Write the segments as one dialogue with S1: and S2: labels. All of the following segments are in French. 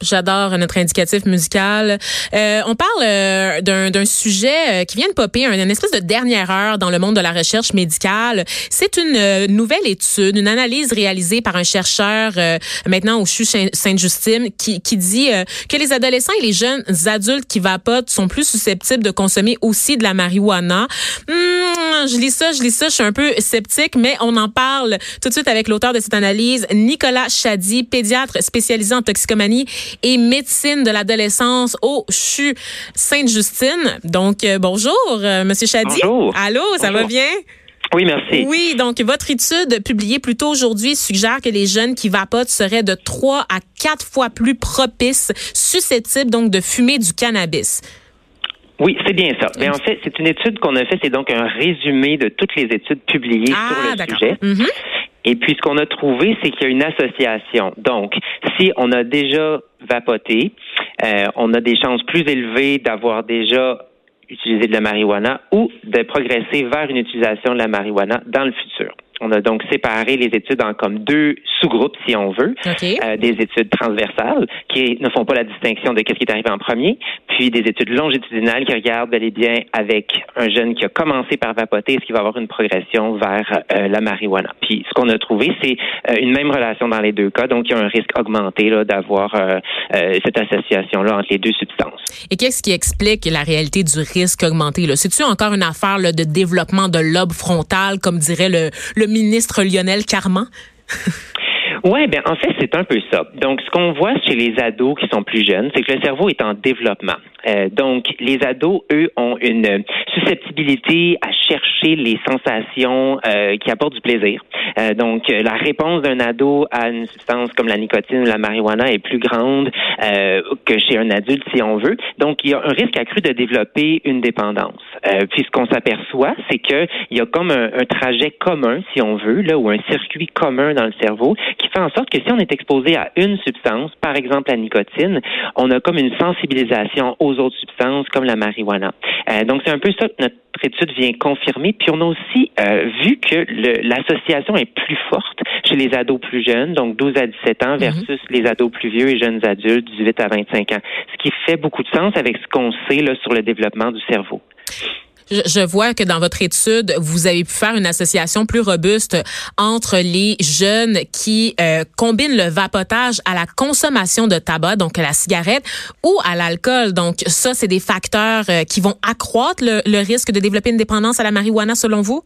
S1: J'adore notre indicatif musical. Euh, on parle euh, d'un sujet euh, qui vient de popper, un- une espèce de dernière heure dans le monde de la recherche médicale. C'est une euh, nouvelle étude, une analyse réalisée par un chercheur euh, maintenant au CHU Saint- Sainte-Justine qui, qui dit que les adolescents et les jeunes adultes qui vapotent sont plus susceptibles de consommer aussi de la marijuana. Hmm, je lis ça, je lis ça, je suis un peu sceptique, mais on en parle tout de suite avec l'auteur de cette analyse, Nicolas Chady, pédiatre spécialisé en toxicomanie et médecine de l'adolescence au CHU Sainte-Justine. Donc, euh, bonjour, euh, Monsieur Chady.
S2: Bonjour.
S1: Allô, ça
S2: Bonjour.
S1: va bien?
S2: Oui, merci.
S1: Oui, donc votre étude publiée plus tôt aujourd'hui suggère que les jeunes qui vapotent seraient de 3 à 4 fois plus propices, susceptibles donc de fumer du cannabis.
S2: Oui, c'est bien ça. Mais en fait, c'est une étude qu'on a fait, c'est donc un résumé de toutes les études publiées sur
S1: Ah,
S2: le
S1: d'accord.
S2: sujet.
S1: Mhm.
S2: Et puis, ce qu'on a trouvé, c'est qu'il y a une association. Donc, si on a déjà vapoté, euh, on a des chances plus élevées d'avoir déjà utilisé de la marijuana ou de progresser vers une utilisation de la marijuana dans le futur. On a donc séparé les études en comme deux sous-groupes, si on veut.
S1: OK.
S2: Euh, des études transversales qui ne font pas la distinction de ce qui est arrivé en premier, puis des études longitudinales qui regardent bel et bien avec un jeune qui a commencé par vapoter, est-ce qu'il va avoir une progression vers euh, la marijuana. Puis ce qu'on a trouvé, c'est euh, une même relation dans les deux cas, donc il y a un risque augmenté là, d'avoir euh, euh, cette association-là entre les deux substances.
S1: Et qu'est-ce qui explique la réalité du risque augmenté? là? C'est-tu encore une affaire là, de développement de lobe frontal, comme dirait le, le ministre Lionel Carman?
S2: Ouais, ben en fait c'est un peu ça. Donc ce qu'on voit chez les ados qui sont plus jeunes, c'est que le cerveau est en développement. Euh, donc les ados, eux, ont une susceptibilité à chercher les sensations euh, qui apportent du plaisir. Euh, donc euh, la réponse d'un ado à une substance comme la nicotine ou la marijuana est plus grande euh, que chez un adulte, si on veut. Donc il y a un risque accru de développer une dépendance. Euh, puis ce qu'on s'aperçoit, c'est que il y a comme un, un trajet commun, si on veut, là, ou un circuit commun dans le cerveau qui fait en sorte que si on est exposé à une substance, par exemple la nicotine, on a comme une sensibilisation aux autres substances comme la marijuana. Euh, donc c'est un peu ça que notre étude vient confirmer. Puis on a aussi euh, vu que l'association est plus forte chez les ados plus jeunes, donc 12 à 17 ans, versus les ados plus vieux et jeunes adultes, 18 à 25 ans. Ce qui fait beaucoup de sens avec ce qu'on sait là, sur le développement du cerveau.
S1: Je, vois que dans votre étude, vous avez pu faire une association plus robuste entre les jeunes qui euh, combinent le vapotage à la consommation de tabac, donc à la cigarette, ou à l'alcool. Donc ça, c'est des facteurs euh, qui vont accroître le risque de développer une dépendance à la marijuana, selon vous?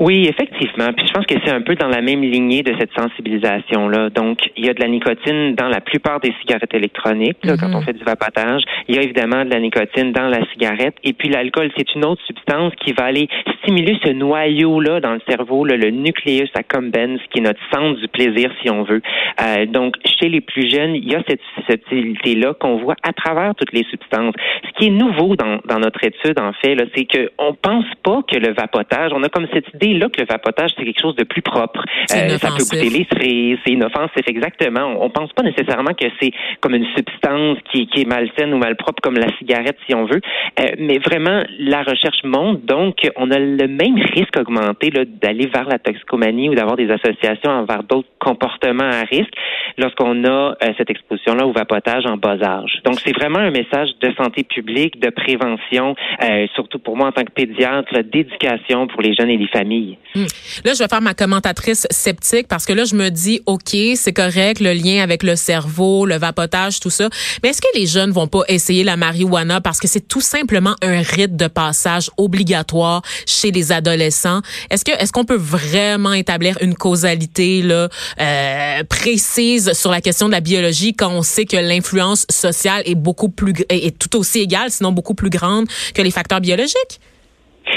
S2: Oui, effectivement. Puis je pense que c'est un peu dans la même lignée de cette sensibilisation-là. Donc, il y a de la nicotine dans la plupart des cigarettes électroniques, là, quand on fait du vapotage. Il y a évidemment de la nicotine dans la cigarette. Et puis l'alcool, c'est une autre substance qui va aller stimuler ce noyau-là dans le cerveau, là, le nucleus accumbens, qui est notre centre du plaisir, si on veut. Euh, donc, chez les plus jeunes, il y a cette susceptibilité-là qu'on voit à travers toutes les substances. Ce qui est nouveau dans, dans notre étude, en fait, c'est qu'on pense pas que le vapotage, on a comme cette idée-là que le vapotage, c'est quelque chose de plus propre. Euh, ça peut goûter les cerises, c'est inoffensif, exactement. On, on pense pas nécessairement que c'est comme une substance qui, qui est malsaine ou malpropre comme la cigarette, si on veut. Euh, mais vraiment, la recherche montre donc on a le même risque augmenté là, d'aller vers la toxicomanie ou d'avoir des associations envers d'autres comportements à risque lorsqu'on a euh, cette exposition-là au vapotage en bas âge. Donc, c'est vraiment un message de santé publique, de prévention, euh, surtout pour moi en tant que pédiatre, là, d'éducation pour les jeunes et les familles
S1: Hmm. Là, je vais faire ma commentatrice sceptique parce que là, je me dis, OK, c'est correct, le lien avec le cerveau, le vapotage, tout ça. Mais est-ce que les jeunes vont pas essayer la marijuana parce que c'est tout simplement un rite de passage obligatoire chez les adolescents? Est-ce est-ce qu'on peut vraiment établir une causalité là euh, précise sur la question de la biologie quand on sait que l'influence sociale est beaucoup plus est tout aussi égale, sinon beaucoup plus grande que les facteurs biologiques?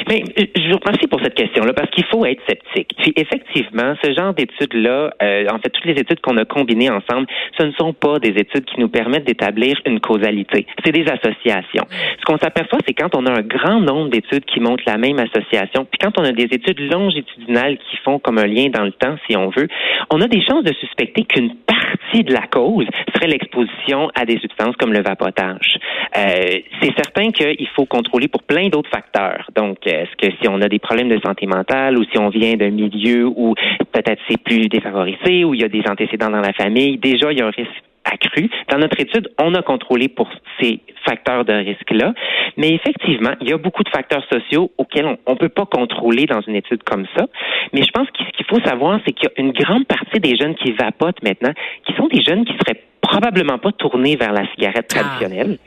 S2: Mais euh, je vous remercie pour cette question-là parce qu'il faut être sceptique. Puis effectivement, ce genre d'études-là, euh, en fait, toutes les études qu'on a combinées ensemble, ce ne sont pas des études qui nous permettent d'établir une causalité. C'est des associations. Ce qu'on s'aperçoit, c'est quand on a un grand nombre d'études qui montrent la même association, puis quand on a des études longitudinales qui font comme un lien dans le temps, si on veut, on a des chances de suspecter qu'une partie de la cause serait l'exposition à des substances comme le vapotage. Euh, c'est certain qu'il faut contrôler pour plein d'autres facteurs. Donc, est-ce que si on a des problèmes de santé mentale ou si on vient d'un milieu où peut-être c'est plus défavorisé, où il y a des antécédents dans la famille, déjà il y a un risque accru. Dans notre étude, on a contrôlé pour ces facteurs de risque-là, mais effectivement, il y a beaucoup de facteurs sociaux auxquels on ne peut pas contrôler dans une étude comme ça. Mais je pense qu'il faut savoir, c'est qu'il y a une grande partie des jeunes qui vapotent maintenant, qui sont des jeunes qui seraient probablement pas tournés vers la cigarette ah. traditionnelle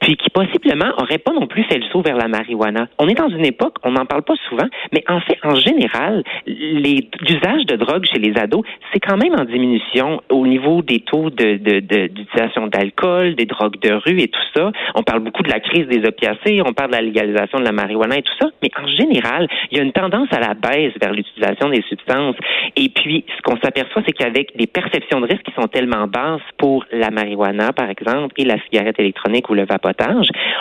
S2: puis qui possiblement n'aurait pas non plus fait le saut vers la marijuana. On est dans une époque, on n'en parle pas souvent, mais en fait, en général, l'usage de drogue chez les ados, c'est quand même en diminution au niveau des taux d'utilisation de, d'alcool, des drogues de rue et tout ça. On parle beaucoup de la crise des opiacés, on parle de la légalisation de la marijuana et tout ça, mais en général, il y a une tendance à la baisse vers l'utilisation des substances. Et puis, ce qu'on s'aperçoit, c'est qu'avec des perceptions de risque qui sont tellement basses pour la marijuana, par exemple, et la cigarette électronique ou le vapeur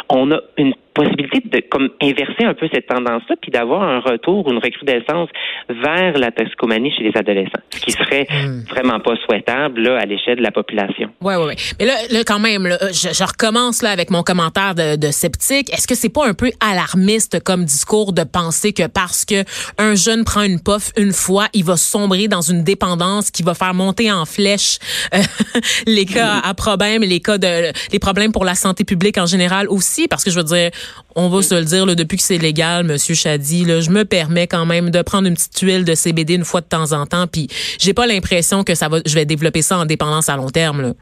S2: on a une possibilité de comme inverser un peu cette tendance-là, puis d'avoir un retour, une recrudescence vers la toxicomanie chez les adolescents, ce qui serait hmm. vraiment pas souhaitable là, à l'échelle de la population.
S1: Oui, oui, oui. Mais là, là quand même, je, recommence là avec mon commentaire de, de sceptique. Est-ce que c'est pas un peu alarmiste comme discours de penser que parce que un jeune prend une puff une fois, il va sombrer dans une dépendance qui va faire monter en flèche euh, les cas à problème, les cas de les problèmes pour la santé publique en général aussi, parce que je veux dire, on va se le dire, là, depuis que c'est légal, Monsieur Chadi, je me permets quand même de prendre une petite tuile de CBD une fois de temps en temps, puis j'ai pas l'impression que ça va, je vais développer ça en dépendance à long terme.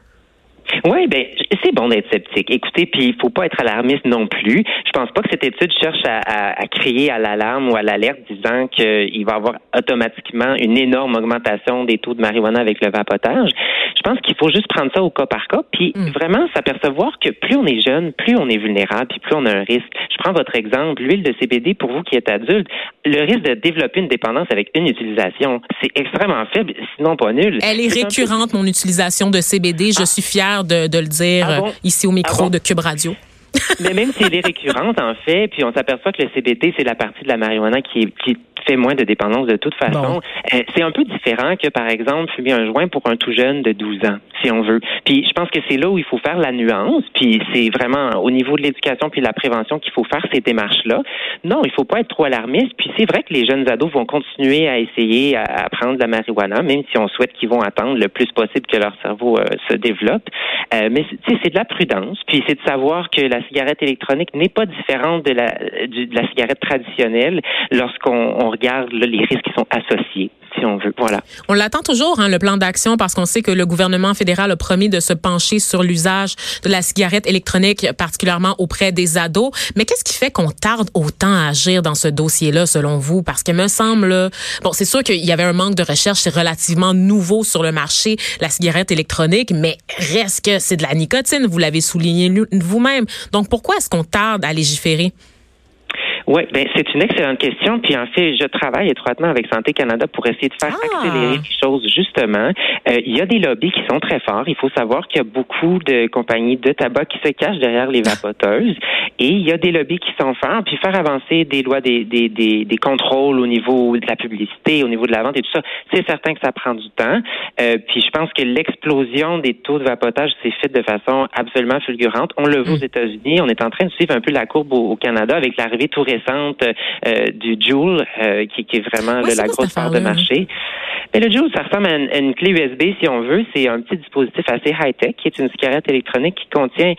S2: Oui, ben c'est bon d'être sceptique. Écoutez, puis il faut pas être alarmiste non plus. Je pense pas que cette étude cherche à, à, crier à l'alarme ou à l'alerte disant qu'il va y avoir automatiquement une énorme augmentation des taux de marijuana avec le vapotage. Je pense qu'il faut juste prendre ça au cas par cas, puis mm. vraiment s'apercevoir que plus on est jeune, plus on est vulnérable, puis plus on a un risque. Je prends votre exemple, l'huile de CBD pour vous qui êtes adulte, le risque de développer une dépendance avec une utilisation, c'est extrêmement faible, sinon pas nul.
S1: Elle est, récurrente, mon utilisation de CBD. Je ah. suis fière de, le dire ah ici au micro ah de Cube Radio.
S2: Mais même si elle est récurrente, en fait, puis on s'aperçoit que le CBD, c'est la partie de la marijuana qui, qui fait moins de dépendance de toute façon. Euh, c'est un peu différent que, par exemple, fumer un joint pour un tout jeune de 12 ans, si on veut. Puis je pense que c'est là où il faut faire la nuance, puis c'est vraiment au niveau de l'éducation puis de la prévention qu'il faut faire ces démarches-là. Non, il faut pas être trop alarmiste, puis c'est vrai que les jeunes ados vont continuer à essayer à, prendre de la marijuana, même si on souhaite qu'ils vont attendre le plus possible que leur cerveau euh, se développe. Euh, mais c'est de la prudence, puis c'est de savoir que la cigarette électronique n'est pas différente de la, de la cigarette traditionnelle lorsqu'on regarde les risques qui sont associés si on veut. Voilà.
S1: On l'attend toujours, hein, le plan d'action, parce qu'on sait que le gouvernement fédéral a promis de se pencher sur l'usage de la cigarette électronique, particulièrement auprès des ados. Mais qu'est-ce qui fait qu'on tarde autant à agir dans ce dossier-là, selon vous? Parce que me semble, bon, c'est sûr qu'il y avait un manque de recherche, c'est relativement nouveau sur le marché, la cigarette électronique, mais reste que c'est de la nicotine, vous l'avez souligné vous-même. Donc, pourquoi est-ce qu'on tarde à légiférer?
S2: Oui, ben c'est une excellente question. Puis en fait, je travaille étroitement avec Santé Canada pour essayer de faire ah! accélérer les choses justement. Euh, il y a des lobbies qui sont très forts. Il faut savoir qu'il y a beaucoup de compagnies de tabac qui se cachent derrière les vapoteuses. Et il y a des lobbies qui sont forts. Puis faire avancer des lois, des, des, des, des contrôles au niveau de la publicité, au niveau de la vente et tout ça, c'est certain que ça prend du temps. Euh, puis je pense que l'explosion des taux de vapotage s'est faite de façon absolument fulgurante. On le voit aux mm. États-Unis. On est en train de suivre un peu la courbe au, au Canada avec l'arrivée tout récente récente du Joule, qui, qui, est vraiment la grosse part de marché. Mais le Joule, ça ressemble à une, clé USB, si on veut. C'est un petit dispositif assez high-tech, qui est une cigarette électronique qui contient,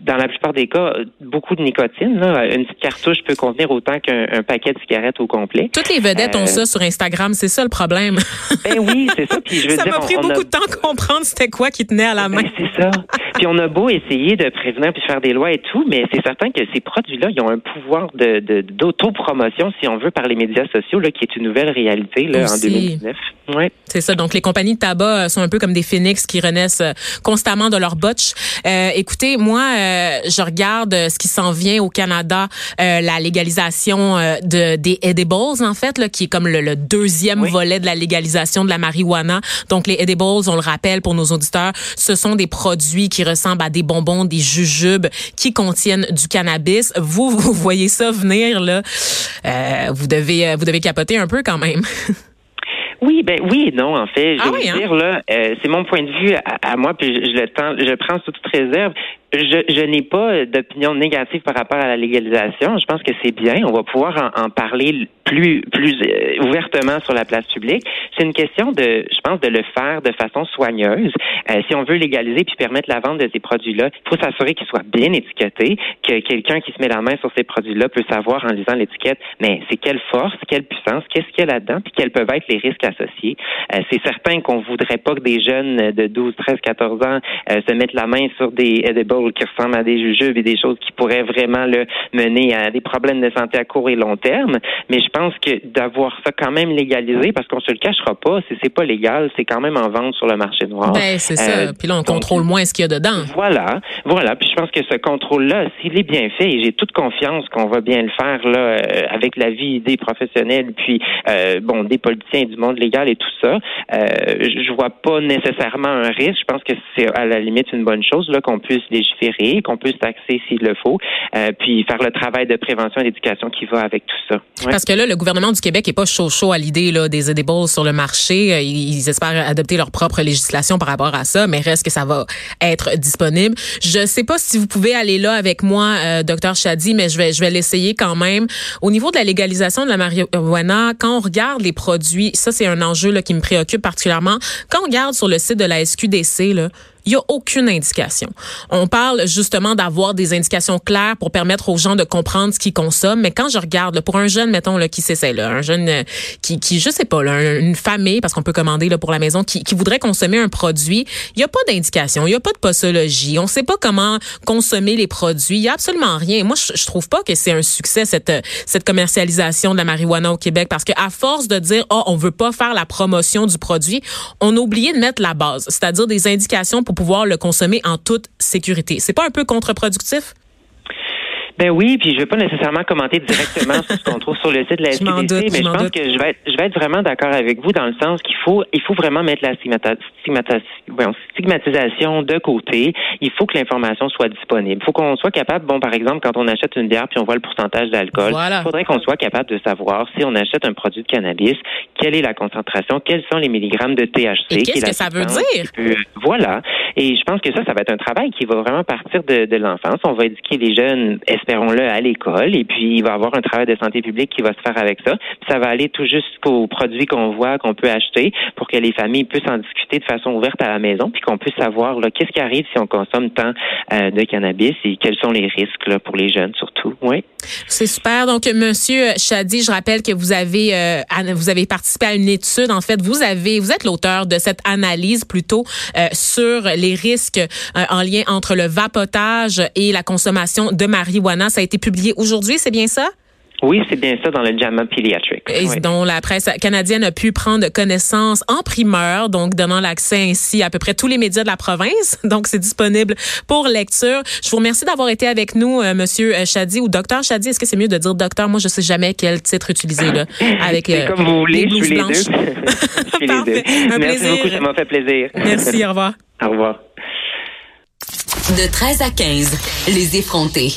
S2: dans la plupart des cas, beaucoup de nicotine. Là. Une petite cartouche peut contenir autant qu'un paquet de cigarettes au complet.
S1: Toutes les vedettes ont ça sur Instagram, c'est ça le problème.
S2: Ben oui, c'est ça. Puis je veux
S1: ça m'a pris beaucoup de temps à comprendre c'était quoi qui tenait à la main.
S2: Ben, c'est ça. puis on a beau essayer de prévenir puis faire des lois et tout, mais c'est certain que ces produits-là, ils ont un pouvoir de d'autopromotion, si on veut, par les médias sociaux, là, qui est une nouvelle réalité là, en 2019. Ouais.
S1: C'est ça. Donc les compagnies de tabac euh, sont un peu comme des phénix qui renaissent euh, constamment de leur botch. Euh, écoutez, moi, euh, je regarde ce qui s'en vient au Canada, euh, la légalisation de des edibles en fait, là, qui est comme le, deuxième volet de la légalisation de la marijuana. Donc les edibles, on le rappelle pour nos auditeurs, ce sont des produits qui ressemblent à des bonbons, des jujubes qui contiennent du cannabis. Vous, vous voyez ça venir là, euh, vous devez vous devez capoter un peu quand même.
S2: Oui, ben oui et non, en fait. Je
S1: ah
S2: veux
S1: oui, hein?
S2: dire, là, euh, c'est mon point de vue à, moi, puis je, le tends, je prends sous toute réserve je, je n'ai pas d'opinion négative par rapport à la légalisation. Je pense que c'est bien. On va pouvoir en, parler plus plus euh, ouvertement sur la place publique. C'est une question de, je pense, de le faire de façon soigneuse. Euh, si on veut légaliser puis permettre la vente de ces produits-là, il faut s'assurer qu'ils soient bien étiquetés, que quelqu'un qui se met la main sur ces produits-là peut savoir en lisant l'étiquette, mais c'est quelle force, quelle puissance, qu'est-ce qu'il y a là-dedans, puis quels peuvent être les risques associés. Euh, c'est certain qu'on voudrait pas que des jeunes de 12, 13, 14 ans se mettent la main sur des qui ressemblent à des jujubes et des choses qui pourraient vraiment le mener à des problèmes de santé à court et long terme. Mais je pense que d'avoir ça quand même légalisé, parce qu'on se le cachera pas, si c'est pas légal, c'est quand même en vente sur le marché noir.
S1: Ben, c'est ça. Euh, Puis là, on contrôle moins ce qu'il y a dedans.
S2: Voilà. Voilà. Puis je pense que ce contrôle-là, s'il est bien fait, et j'ai toute confiance qu'on va bien le faire là, euh, avec la vie des professionnels, puis euh, bon, des politiciens du monde légal et tout ça, je vois pas nécessairement un risque. Je pense que c'est à la limite une bonne chose là qu'on puisse qu'on peut taxer s'il le faut, euh, puis faire le travail de prévention et d'éducation qui va avec tout ça.
S1: Parce que là, le gouvernement du Québec est pas chaud chaud à l'idée là des edibles sur le marché. Euh, ils espèrent adopter leur propre législation par rapport à ça, mais reste que ça va être disponible. Je sais pas si vous pouvez aller là avec moi, euh, docteur Chadi, mais je vais je vais l'essayer quand même. Au niveau de la légalisation de la marijuana, quand on regarde les produits, ça c'est un enjeu là, qui me préoccupe particulièrement. Quand on regarde sur le site de la SQDC là, il n'y a aucune indication. On parle justement d'avoir des indications claires pour permettre aux gens de comprendre ce qu'ils consomment. Mais quand je regarde, pour un jeune, mettons, là, qui s'essaie, là, un jeune euh, qui, qui, je sais pas, là, une famille, parce qu'on peut commander là, pour la maison, qui, qui voudrait consommer un produit, il n'y a pas d'indication, il n'y a pas de posologie. On ne sait pas comment consommer les produits. Il n'y a absolument rien. Moi, je, je trouve pas que c'est un succès, cette, cette commercialisation de la marijuana au Québec, parce qu'à force de dire, oh, on veut pas faire la promotion du produit, on a oublié de mettre la base, c'est-à-dire des indications pour pouvoir le consommer en toute sécurité. C'est pas un peu contre-productif?
S2: Ben oui, puis je vais pas nécessairement commenter directement sur ce qu'on trouve sur le site de la SQDC, mais je, pense que je vais être, je vais être vraiment d'accord avec vous dans le sens qu'il faut, il faut vraiment mettre la stigmatisation de côté. Il faut que l'information soit disponible. Il faut qu'on soit capable, bon, par exemple, quand on achète une bière puis on voit le pourcentage d'alcool, il faudrait qu'on soit capable de savoir si on achète un produit de cannabis, quelle est la concentration, quels sont les milligrammes de THC.
S1: Qu'est-ce que ça veut dire?
S2: voilà. Et je pense que ça, ça va être un travail qui va vraiment partir de, de l'enfance. On va éduquer les jeunes espérons-le, à l'école. Et puis, il va y avoir un travail de santé publique qui va se faire avec ça. Puis ça va aller tout jusqu'aux produits qu'on voit, qu'on peut acheter pour que les familles puissent en discuter de façon ouverte à la maison, puis qu'on puisse savoir qu'est-ce qui arrive si on consomme tant euh, de cannabis et quels sont les risques là, pour les jeunes surtout. Oui.
S1: C'est super. Donc, Monsieur Chadi, je rappelle que vous avez euh, vous avez participé à une étude. En fait, vous avez vous êtes l'auteur de cette analyse plutôt euh, sur les risques en lien entre le vapotage et la consommation de marijuana ça a été publié aujourd'hui, c'est bien ça?
S2: Oui, c'est bien ça dans le JAMA Pediatric.
S1: Et dont la presse canadienne a pu prendre connaissance en primeur, donc donnant l'accès ainsi à peu près tous les médias de la province. Donc, c'est disponible pour lecture. Je vous remercie d'avoir été avec nous, euh, Monsieur Chadi ou Docteur Chadi. Est-ce que c'est mieux de dire Docteur? Moi, je sais jamais quel titre utiliser là.
S2: Avec euh, comme vous voulez, je suis les deux. je suis les deux. Un Merci beaucoup, ça m'a fait plaisir.
S1: Merci. Au revoir.
S2: Au revoir.
S3: De 13 à 15, les effrontés.